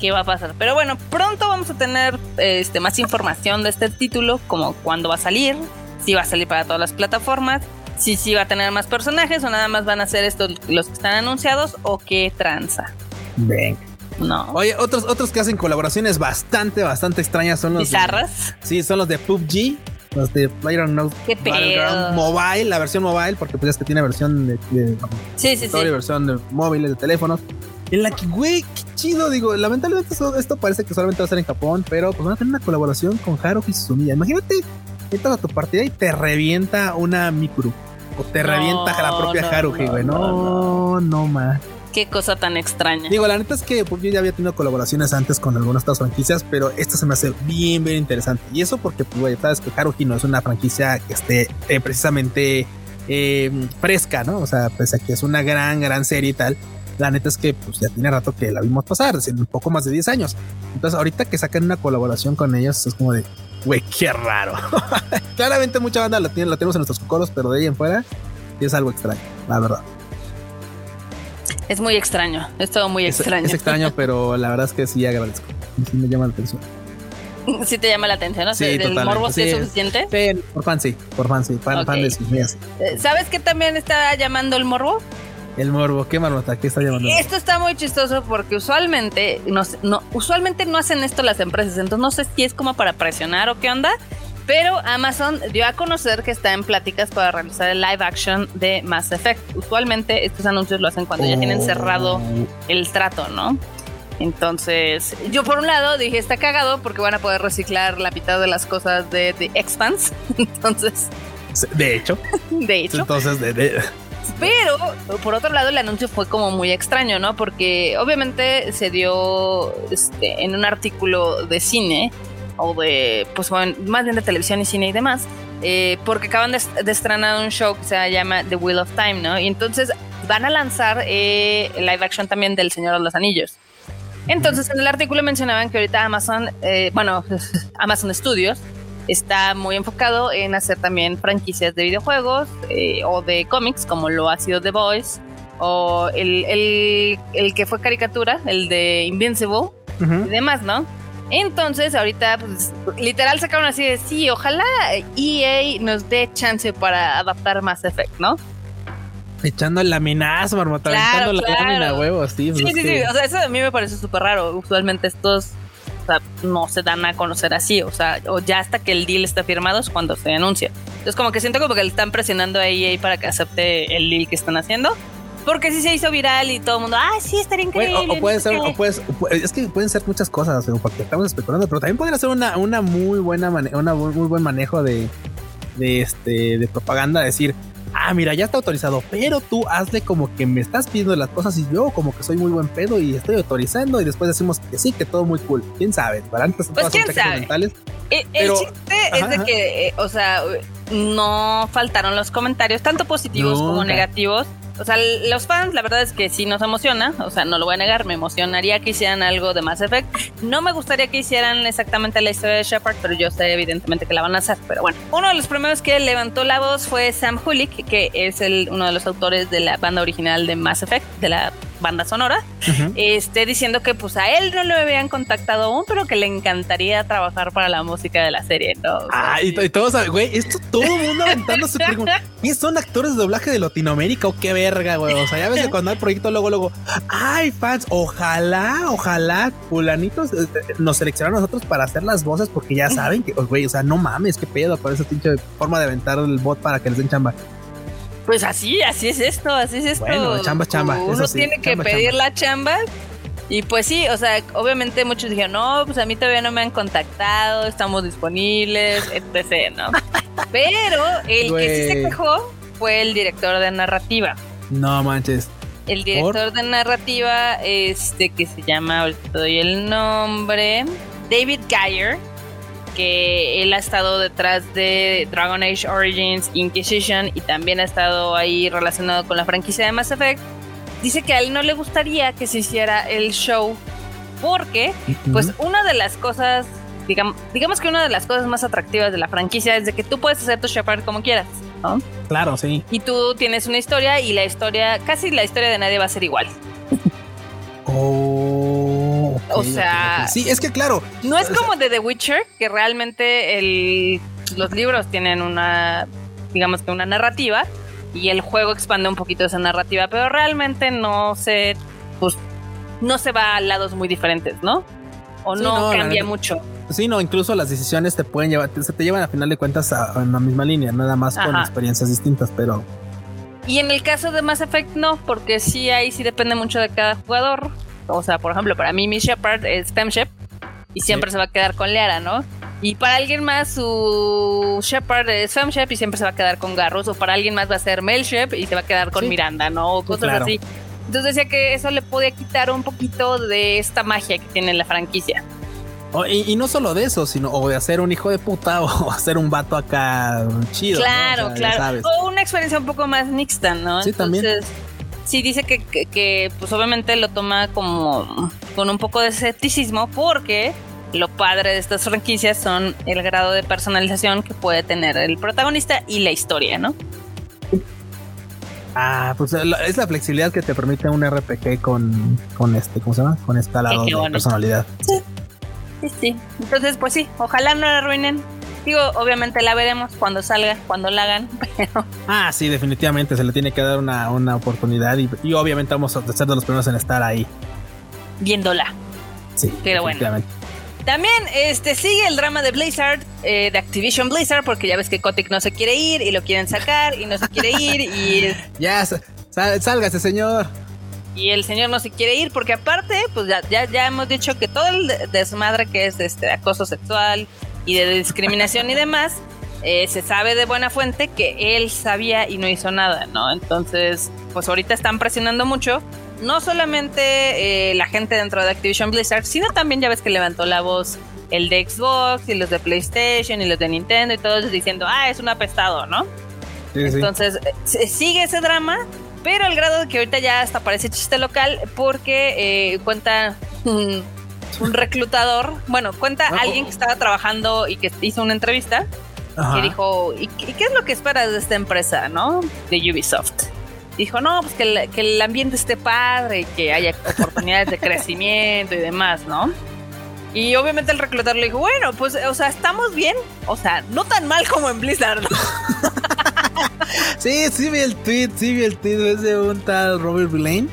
qué va a pasar. Pero bueno, pronto vamos a tener este, más información de este título, como cuándo va a salir, si va a salir para todas las plataformas, si sí va a tener más personajes o nada más van a ser estos los que están anunciados o qué tranza. Venga. No. Oye, otros, otros que hacen colaboraciones bastante, bastante extrañas son los. ¿Bizarras? sí, son los de PUBG. Los de PlayerUnknown's ¿Qué pedo? Mobile, la versión mobile, porque pues es que tiene versión de, de Sí, sí, sí. versión de móviles, de teléfonos. En la que, güey, qué chido. Digo, lamentablemente esto, esto parece que solamente va a ser en Japón, pero pues van a tener una colaboración con Haruhi Suzumiya. Imagínate, entras a tu partida y te revienta una Mikuru. O te No, revienta la propia no, Haruhi, no, güey. no, No, no, más. Qué cosa tan extraña. Digo, la neta es que pues, yo ya había tenido colaboraciones antes con algunas otras franquicias, pero esta se me hace bien, bien interesante. Y eso porque, pues, güey, sabes que Haruhi no es una franquicia que esté eh, precisamente eh, fresca, ¿no? O sea, pese a que es una gran, gran serie y tal, la neta es que pues ya tiene rato que la vimos pasar, es un poco más de 10 años. Entonces, ahorita que sacan una colaboración con ellos, es como de, güey, qué raro. Claramente mucha banda la, tiene, la tenemos en nuestros coros, pero de ahí en fuera es algo extraño, la verdad. Es muy extraño. Es todo muy Es, extraño. es extraño, pero la verdad es que sí agradezco. Sí me llama la atención. sí te llama la atención, ¿no? Sí, ¿Del totalmente. morbo sí es suficiente? Sí, por fan sí, por fan sí, fan, Ok. fan de sus mías. Eh, ¿Sabes qué también está llamando el morbo? El morbo, qué marmota, ¿qué está llamando? Esto está muy chistoso porque usualmente no, no, usualmente no hacen esto las empresas, entonces no sé si es como para presionar o qué onda, pero Amazon dio a conocer que está en pláticas para realizar el live action de Mass Effect. Usualmente estos anuncios lo hacen cuando ya tienen Oh. cerrado el trato, ¿no? Entonces, yo por un lado dije, está cagado porque van a poder reciclar la mitad de las cosas de The Expanse. Entonces, De hecho, de hecho, entonces, de, de- pero, por otro lado, el anuncio fue como muy extraño, ¿no? Porque obviamente se dio este, en un artículo de cine, o de, pues bueno, más bien de televisión y cine y demás, eh, porque acaban de, de estrenar un show que se llama The Wheel of Time, ¿no? Y entonces van a lanzar eh, live action también del Señor de los Anillos. Entonces, en el artículo mencionaban que ahorita Amazon, eh, bueno, Amazon Studios, está muy enfocado en hacer también franquicias de videojuegos eh, o de cómics, como lo ha sido The Voice, o el, el, el que fue caricatura, el de Invincible, y demás, ¿no? Entonces, ahorita, pues, literal sacaron así de, sí, ojalá EA nos dé chance para adaptar Mass Effect, ¿no? echando el laminazo, marmota, Claro, aventando la claro. lámina, huevos, sí. pues Sí, sí, sí. O sea, eso a mí me parece súper raro. Usualmente estos o sea, no se dan a conocer así. O sea, o ya hasta que el deal está firmado es cuando se anuncia. Entonces, como que siento como que le están presionando a EA para que acepte el deal que están haciendo. Porque sí se hizo viral y todo el mundo, ah, sí, estaría increíble. o, o puede no sé ser, qué". o puedes, es que pueden ser muchas cosas, porque estamos especulando, pero también pueden hacer una, una muy buena una muy buen manejo de, de este de propaganda, decir, ah, mira, ya está autorizado, pero tú hazle como que me estás pidiendo las cosas y yo como que soy muy buen pedo y estoy autorizando y después decimos que sí, que todo muy cool. ¿Quién sabe? Para antes Pues, todas ¿quién sabe? mentales. Eh, El, Pero- chiste es de ajá. que, eh, o sea, no faltaron los comentarios, tanto positivos como negativos. O sea, los fans, la verdad es que sí nos emociona, o sea, no lo voy a negar, me emocionaría que hicieran algo de Mass Effect. No me gustaría que hicieran exactamente la historia de Shepard, pero yo sé evidentemente que la van a hacer. Pero bueno, uno de los primeros que levantó la voz fue Sam Hulick, que es el, uno de los autores de la banda original de Mass Effect, de la banda sonora este, diciendo que pues a él no lo habían contactado aún, pero que le encantaría trabajar para la música de la serie, ¿no? Ah, y, y todos, güey, esto todo el mundo aventando su currículum. ¿Qué son actores de doblaje de Latinoamérica o qué verga, güey? O sea, ya ves que cuando hay proyecto, luego, luego, ay, fans, ojalá, ojalá, fulanitos eh, eh, nos seleccionaron a nosotros para hacer las voces porque ya saben que, oh, güey, o sea, no mames, qué pedo con esa pinche forma de aventar el bot para que les den chamba. Pues así, así es esto, así es esto. Bueno, chamba chamba, Uno eso sí, tiene que chamba, pedir chamba. la chamba. Y pues sí, o sea, obviamente muchos dijeron, no, pues a mí todavía no me han contactado, estamos disponibles, etc., ¿no? Pero el que sí se quejó fue el director de narrativa. No manches. El director de narrativa, este que se llama, ahorita te doy el nombre, David Geyer, que él ha estado detrás de Dragon Age Origins, Inquisition y también ha estado ahí relacionado con la franquicia de Mass Effect. Dice que a él no le gustaría que se hiciera el show porque, pues, una de las cosas, digamos, digamos que una de las cosas más atractivas de la franquicia es de que tú puedes hacer tu Shepard como quieras, ¿no? Claro, sí. Y tú tienes una historia y la historia, casi la historia de nadie va a ser igual. Oh. O sea, sí, es que claro. No es como de The Witcher, que realmente el, los libros tienen una, digamos que una narrativa y el juego expande un poquito esa narrativa, pero realmente no se, pues, no se va a lados muy diferentes, ¿no? O no, cambia mucho. Sí, no, incluso las decisiones te pueden llevar, se te llevan a final de cuentas a, la misma línea, nada más con experiencias distintas, pero. Y en el caso de Mass Effect no, porque sí ahí sí depende mucho de cada jugador. O sea, por ejemplo, para mí mi Shepard es Femshep y siempre se va a quedar con Leara, ¿no? Y para alguien más su Shepard es Femshep y siempre se va a quedar con Garrus. O para alguien más va a ser Melshep y se va a quedar con Miranda, ¿no? O cosas así. Entonces decía que eso le podía quitar un poquito de esta magia que tiene la franquicia. y, no solo de eso, sino o de hacer un hijo de puta o hacer un vato acá chido. Claro, claro. O una experiencia un poco más mixta, ¿no? Sí, también sí dice que, que, pues obviamente lo toma como con un poco de escepticismo porque lo padre de estas franquicias son el grado de personalización que puede tener el protagonista y la historia, ¿no? Ah, pues es la flexibilidad que te permite un RPG con, con este, ¿cómo se llama? Con escalado de personalidad. Sí. sí, sí. Entonces, pues sí, ojalá no la arruinen. Digo, obviamente la veremos cuando salga, cuando la hagan, pero... Ah, sí, definitivamente se le tiene que dar una, oportunidad y, obviamente vamos a ser de los primeros en estar ahí. Viéndola. Sí, pero bueno. También este, sigue el drama de Blizzard, eh, de Activision Blizzard, porque ya ves que Kotick no se quiere ir y lo quieren sacar y no se quiere ir y... ya, salga ese señor. Y el señor no se quiere ir porque aparte, pues ya, ya, ya hemos dicho que todo el desmadre que es este acoso sexual y de discriminación y demás, eh, se sabe de buena fuente que él sabía y no hizo nada, ¿no? Entonces, pues ahorita están presionando mucho. No solamente eh, la gente dentro de Activision Blizzard, sino también ya ves que levantó la voz el de Xbox y los de PlayStation y los de Nintendo y todos diciendo, ah, es un apestado, ¿no? Entonces, eh, sigue ese drama, pero al grado de que ahorita ya hasta parece chiste local porque cuenta un reclutador, bueno, cuenta ah, alguien que estaba trabajando y que hizo una entrevista que dijo, ¿y qué es lo que esperas de esta empresa, no? De Ubisoft. Dijo, no, pues que el, que el ambiente esté padre y que haya oportunidades de crecimiento y demás, ¿no? Y obviamente el reclutador le dijo, bueno, pues, o sea, estamos bien. O sea, no tan mal como en Blizzard. sí, sí vi el tweet, sí vi el tweet es de un tal Robert Blaine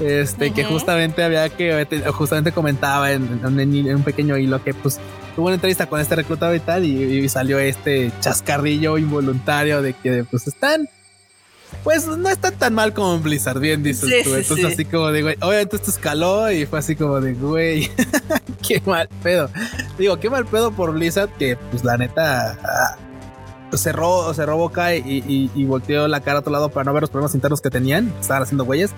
este, que justamente había que, justamente comentaba en, un pequeño hilo que pues tuvo una entrevista con este reclutado y tal, y, salió este chascarrillo involuntario de que pues están, pues no están tan mal como en Blizzard, bien dices tú. Entonces así como de, güey, obviamente esto escaló y fue así como de, güey, qué mal pedo. Digo, qué mal pedo por Blizzard que pues la neta... Ah, cerró, cerró boca y, y, volteó la cara a otro lado para no ver los problemas internos que tenían. Estaban haciendo güeyes.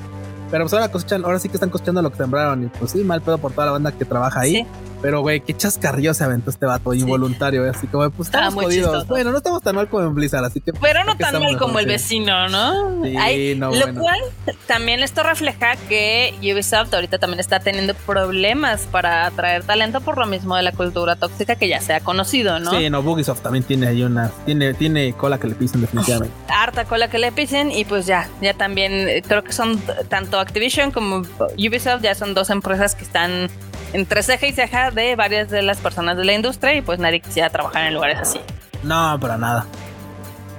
Pero pues ahora cosechan, ahora sí que están cosechando lo que sembraron. Y pues sí, mal pedo por toda la banda que trabaja ahí. Pero, güey, qué chascarrillo se aventó este vato involuntario, Así como, pues estamos jodidos. Bueno, no estamos tan mal como en Blizzard, así que. Pero no tan mal como el vecino, ¿no? Sí, no lo cual también esto refleja que Ubisoft ahorita también está teniendo problemas para atraer talento por lo mismo de la cultura tóxica que ya se ha conocido, ¿no? Sí, no, Ubisoft también tiene ahí una. Tiene, tiene cola que le pisen, definitivamente. Harta cola que le pisen, y pues ya, ya también eh, creo que son tanto Activision como Ubisoft, ya son dos empresas que están entre ceja y ceja de varias de las personas de la industria y pues nadie quisiera trabajar en lugares así. No, para nada.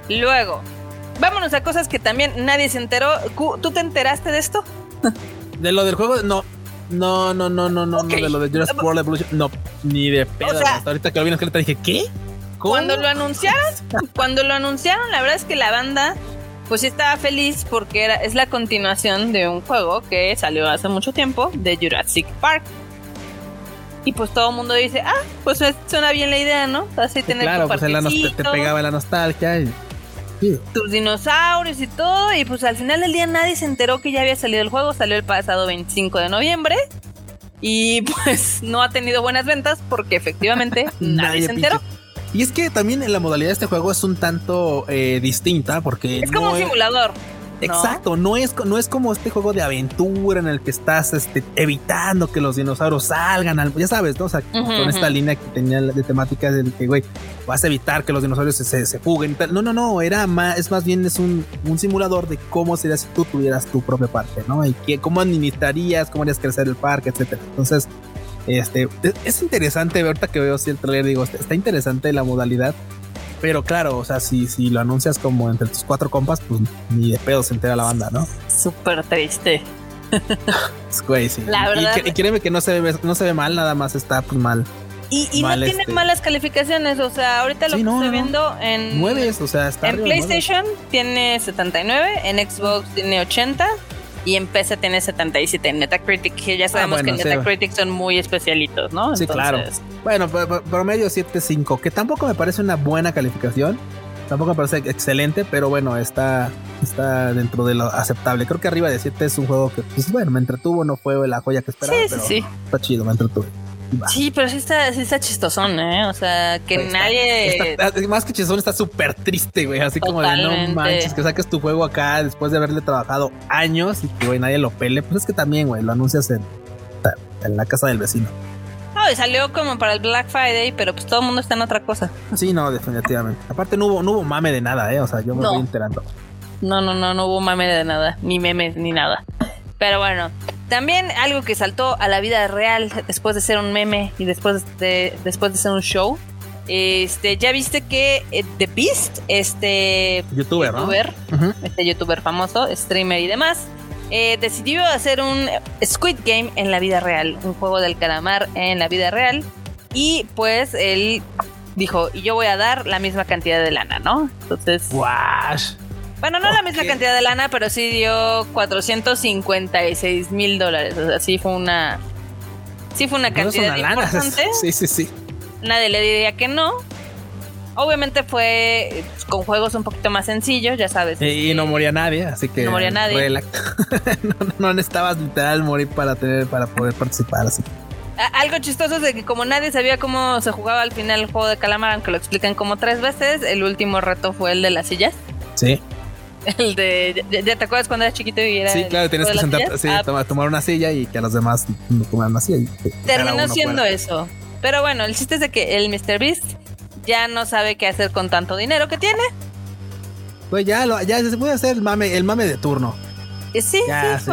Luego, vámonos a cosas que también nadie se enteró. ¿Tú te enteraste de esto? De lo del juego, no. No, no, no, no, no, no, de lo de Jurassic World Evolution, no, ni de pedo. hasta ahorita que lo vi en te dije, ¿qué? Cuando lo anunciaron, cuando lo anunciaron, la verdad es que la banda pues sí estaba feliz porque era, es la continuación de un juego que salió hace mucho tiempo de Jurassic Park. Y pues todo el mundo dice, ah, pues suena bien la idea, ¿no? Así tener claro, pues te, pegaba la nostalgia y... Tus dinosaurios y todo, y pues al final del día nadie se enteró que ya había salido el juego, salió el pasado 25 de noviembre, y pues no ha tenido buenas ventas porque efectivamente nadie, se enteró. Y es que también la modalidad de este juego es un tanto eh, distinta porque... Es como un simulador. Exacto, no es, no es como este juego de aventura en el que estás este, evitando que los dinosaurios salgan, al, ya sabes, ¿no? O sea, con esta línea que tenía de temática del que, güey, vas a evitar que los dinosaurios se, se, fuguen. No, no, no, era más, es más bien es un, un, simulador de cómo sería si tú tuvieras tu propia parque, ¿no? Y que, cómo administrarías, cómo harías crecer el parque, etcétera. Entonces, Este, es, interesante, ahorita que veo si el trailer, digo, está interesante la modalidad. Pero claro, o sea, si, si lo anuncias como entre tus cuatro compas, pues ni de pedo se entera la banda, ¿no? Súper triste. Güey, sí. La verdad. Y, créeme que no se ve, no se ve mal, nada más está pues mal. Y, no tiene este malas calificaciones, o sea, ahorita lo que estoy viendo en... 9, o sea, está En PlayStation tiene 79, en Xbox tiene 80 y en PC tiene 77 en Metacritic, que ya ah, sabemos que en Metacritic son muy especialitos, ¿no? Sí, claro. Bueno, promedio 7.5, que tampoco me parece una buena calificación. Tampoco me parece excelente, pero bueno, está, está dentro de lo aceptable. Creo que arriba de 7 es un juego que, pues bueno, me entretuvo, no fue la joya que esperaba, sí, sí, está chido, me entretuvo. Sí, pero sí está, sí está chistosón, ¿eh? O sea, que nadie. más que chistosón, está súper triste, güey. Así como de no manches, que saques tu juego acá después de haberle trabajado años y que, güey, nadie lo pele. Pues es que también, güey, lo anuncias en, en la casa del vecino. No, y salió como para el Black Friday, pero pues todo el mundo está en otra cosa. Sí, no, definitivamente. Aparte, no hubo, no hubo mame de nada, ¿eh? O sea, yo me voy enterando. No, no, no, no hubo mame de nada, ni memes, ni nada. Pero bueno, también algo que saltó a la vida real después de ser un meme y después de, después de ser un show. Este, ya viste que eh, The Beast, este youtuber, este youtuber famoso, streamer y demás, eh, decidió hacer un Squid Game en la vida real, un juego del calamar en la vida real. Y pues él dijo, y yo voy a dar la misma cantidad de lana, ¿no? Entonces... ¡Wash! Bueno, no la misma cantidad de lana, pero sí dio 456 mil dólares. O sea, sí fue una. Sí fue una cantidad importante. Sí, sí, sí. Nadie le diría que no. Obviamente fue con juegos un poquito más sencillos, ya sabes. Y, no moría nadie, así que. No moría nadie. no, no, necesitabas literal morir para tener, para poder participar. Así. Algo chistoso es de que como nadie sabía cómo se jugaba al final el juego de calamar, aunque lo explican como tres veces, el último reto fue el de las sillas. Sí. El de. ¿Ya, te acuerdas cuando eras chiquito y era.? Sí, claro, tienes que sentarte, sí, ah, tomar, una silla y que a los demás no una silla. Terminó siendo eso. Pero bueno, el chiste es de que el Mr. Beast ya no sabe qué hacer con tanto dinero que tiene. Pues ya, lo, ya se puede hacer el mame, el mame de turno. Eh, sí, ya, sí.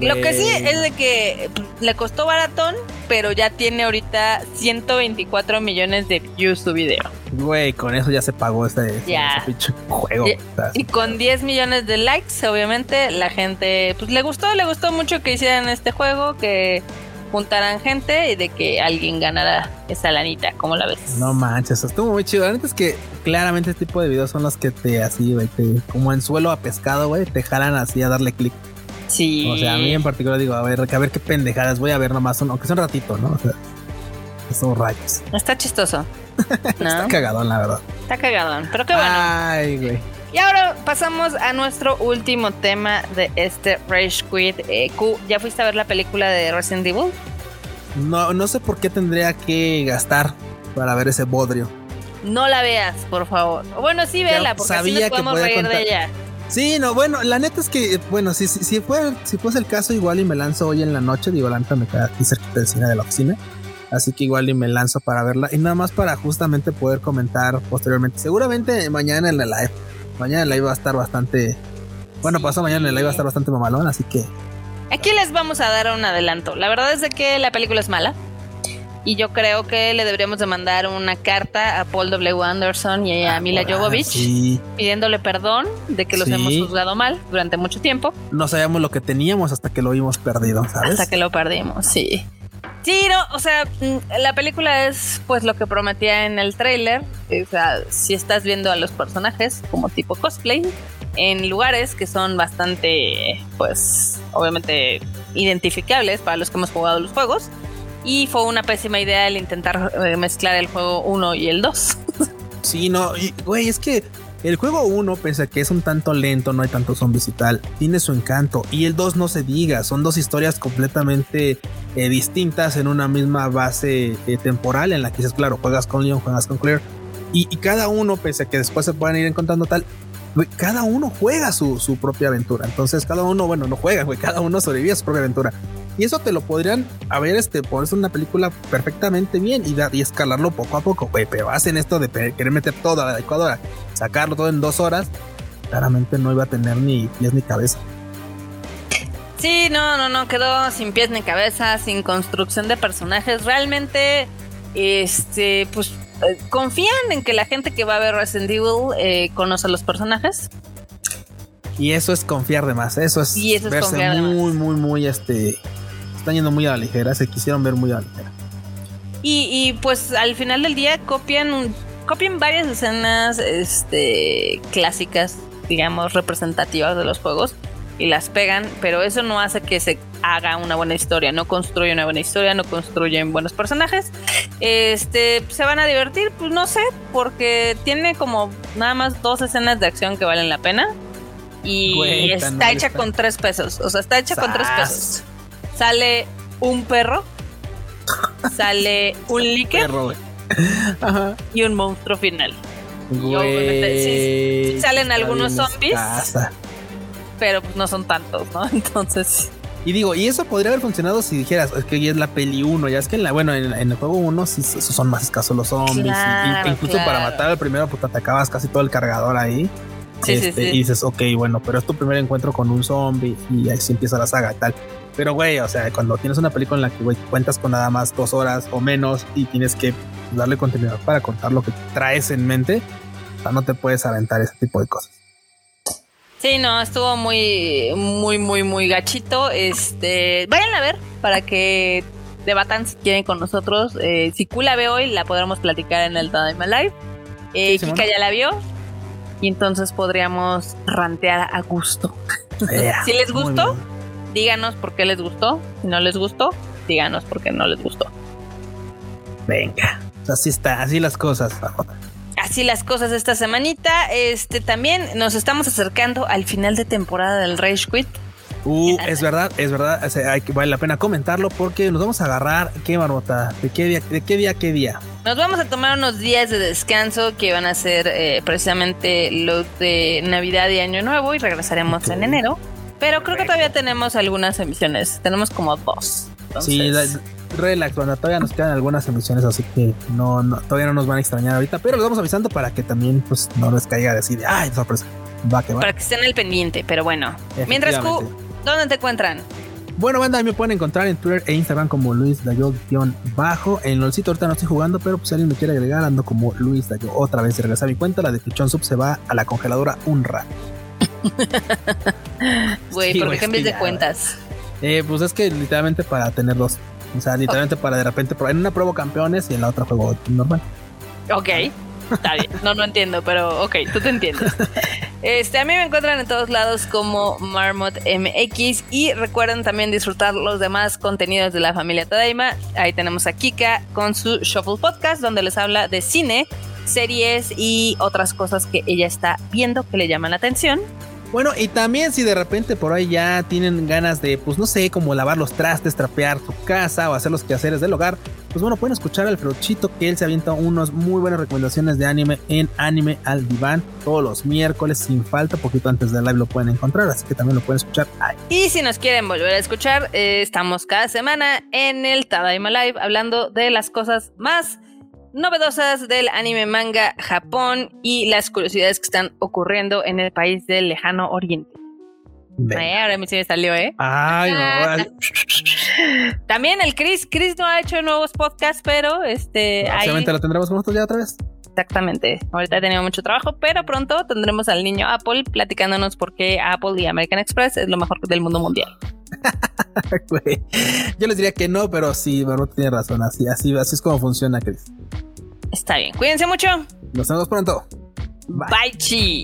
Lo que sí es de que le costó baratón, pero ya tiene ahorita 124 millones de views su video. Güey, con eso ya se pagó este, juego. Y, con 10 millones de likes, obviamente, la gente, pues le gustó, le gustó mucho que hicieran este juego, que juntaran gente y de que alguien ganara esa lanita, ¿cómo la ves? No manches, estuvo muy chido. La es que claramente este tipo de videos son los que te así, güey, como en suelo a pescado, güey, te jalan así a darle clic. Sí. O sea, a mí en particular digo, a ver, a ver qué pendejadas voy a ver nomás, aunque sea un ratito, ¿no? O sea, esos rayos. Está chistoso. Está cagadón, la verdad. Está cagadón, pero qué bueno. Ay, güey. Y ahora pasamos a nuestro último tema de este Rage Quit. Eh, Q, ¿ya fuiste a ver la película de Resident Evil? No, no sé por qué tendría que gastar para ver ese bodrio. No la veas, por favor. Bueno, sí, vela, porque sabía así nos podemos reír de ella. Sí, no, bueno, la neta es que, bueno, si, si, si, fue, si fuese el caso, igual y me lanzo hoy en la noche, digo, la neta me queda aquí cerca del cine de la oficina, así que igual y me lanzo para verla, y nada más para justamente poder comentar posteriormente, seguramente mañana en la live, mañana en la live va a estar bastante, bueno, pasó mañana en la live va a estar bastante mamalón, así que... Aquí les vamos a dar un adelanto, la verdad es de que la película es mala, y yo creo que le deberíamos de mandar una carta a Paul W. Anderson y a ah, Mila Jovovich pidiéndole perdón de que los hemos juzgado mal durante mucho tiempo. No sabíamos lo que teníamos hasta que lo vimos perdido, ¿sabes? Hasta que lo perdimos, sí. Sí, no, o sea, mm, la película es pues lo que prometía en el tráiler. O sea, si estás viendo a los personajes como tipo cosplay en lugares que son bastante, pues, obviamente identificables para los que hemos jugado los juegos y fue una pésima idea el intentar eh, mezclar el juego 1 y el 2. sí, no, güey, es que el juego 1, pese a que es un tanto lento, no hay tanto zombies y tal, tiene su encanto. Y el 2 no se diga, son dos historias completamente eh, distintas en una misma base eh, temporal en la que dices, claro, juegas con Leon, juegas con Claire. Y, cada uno, pese a que después se puedan ir encontrando tal, cada uno juega su, su, propia aventura. Entonces, cada uno, bueno, no juega, cada uno sobrevive a su propia aventura. Y eso te lo podrían haber este, ponerse una película perfectamente bien y, y escalarlo poco a poco, güey. Pero hacen esto de querer meter todo a la licuadora, sacarlo todo en dos horas. Claramente no iba a tener ni pies ni cabeza. Sí, no, no, no, quedó sin pies ni cabeza, sin construcción de personajes. Realmente, este, pues eh, confían en que la gente que va a ver Resident Evil eh, conoce a los personajes. Y eso es confiar de más, eso es, verse muy, muy, muy, este, están yendo muy a la ligera, se quisieron ver muy a la ligera. Y, y pues al final del día copian, copian varias escenas, este, clásicas, digamos, representativas de los juegos y las pegan, pero eso no hace que se haga una buena historia, no construye una buena historia, no construyen buenos personajes. Este, se van a divertir, pues no sé, porque tiene como nada más dos escenas de acción que valen la pena. Y está hecha con tres pesos. O sea, está hecha con tres pesos. Sale un perro. sale un líquido y un monstruo final. Y salen algunos zombies pero pues no son tantos, ¿no? Entonces... Y digo, y eso podría haber funcionado si dijeras, es que ya es la peli 1, ya es que en la, bueno, en, el juego 1 sí son más escasos los zombies. y, incluso para matar al primero, pues te atacabas casi todo el cargador ahí. Sí, sí, este, sí. Y dices, ok, bueno, pero es tu primer encuentro con un zombie y ahí sí empieza la saga y tal. Pero, güey, o sea, cuando tienes una película en la que, güey, cuentas con nada más dos horas o menos y tienes que darle continuidad para contar lo que traes en mente, o sea, no te puedes aventar ese tipo de cosas. Sí, no, estuvo muy, muy, muy, muy gachito. Este, vayan a ver para que debatan si quieren con nosotros. Eh, si Q la ve hoy, la podremos platicar en el Time Live. Eh, Kika ya la vio. Y entonces podríamos rantear a gusto. si les gustó, díganos por qué les gustó. Si no les gustó, díganos por qué no les gustó. Venga, así está, así las cosas así las cosas esta semanita. Este también nos estamos acercando al final de temporada del Rage Quit. Uh, es verdad, es verdad, hay que, vale la pena comentarlo porque nos vamos a agarrar, qué marmota, de qué día, de qué día, qué día. Nos vamos a tomar unos días de descanso que van a ser eh, precisamente los de Navidad y Año Nuevo y regresaremos en enero. Pero creo que todavía tenemos algunas emisiones, tenemos como dos. Sí, relax, bueno, todavía nos quedan algunas emisiones, así que no, todavía no nos van a extrañar ahorita, pero los vamos avisando para que también pues no les caiga decir, ay, sorpresa. Va que va. Para que estén al pendiente, pero bueno. Mientras Q, ¿dónde te encuentran? Bueno, banda, me pueden encontrar en Twitter e Instagram como Luis Dayo-bajo. En LOLcito ahorita no estoy jugando, pero pues si alguien me quiere agregar, ando como Luis Dayo. Otra vez de regresar a mi cuenta, la de Fichón Sub se va a la congeladora un rato. Güey, ¿por qué cambias de cuentas? Eh, pues es que literalmente para tener dos. O sea, literalmente para de repente, en una pruebo campeones y en la otra juego normal. Ok, está bien. No, no entiendo, pero ok, tú te entiendes. Este, a mí me encuentran en todos lados como Marmot MX y recuerden también disfrutar los demás contenidos de la familia Tadaima. Ahí tenemos a Kika con su Shuffle Podcast, donde les habla de cine, series y otras cosas que ella está viendo que le llaman la atención. Bueno, y también si de repente por ahí ya tienen ganas de, pues no sé, como lavar los trastes, trapear su casa o hacer los quehaceres del hogar, pues bueno, pueden escuchar al Frochito que él se avienta unos muy buenas recomendaciones de anime en Anime al Diván todos los miércoles sin falta, poquito antes del live lo pueden encontrar, así que también lo pueden escuchar ahí. Y si nos quieren volver a escuchar, eh, estamos cada semana en el Tadaima Live hablando de las cosas más novedosas del anime manga Japón y las curiosidades que están ocurriendo en el país del lejano oriente. ahora me salió, ¿eh? Ay, no. También el Chris. Chris no ha hecho nuevos podcasts, pero este. Obviamente lo tendremos nosotros ya otra vez. Exactamente. Ahorita he tenido mucho trabajo, pero pronto tendremos al niño Apple platicándonos por qué Apple y American Express es lo mejor del mundo mundial. Yo les diría que no, pero sí, no tiene razón. Así, así, así es como funciona, Chris. Está bien. Cuídense mucho. Nos vemos pronto. Bye, chi.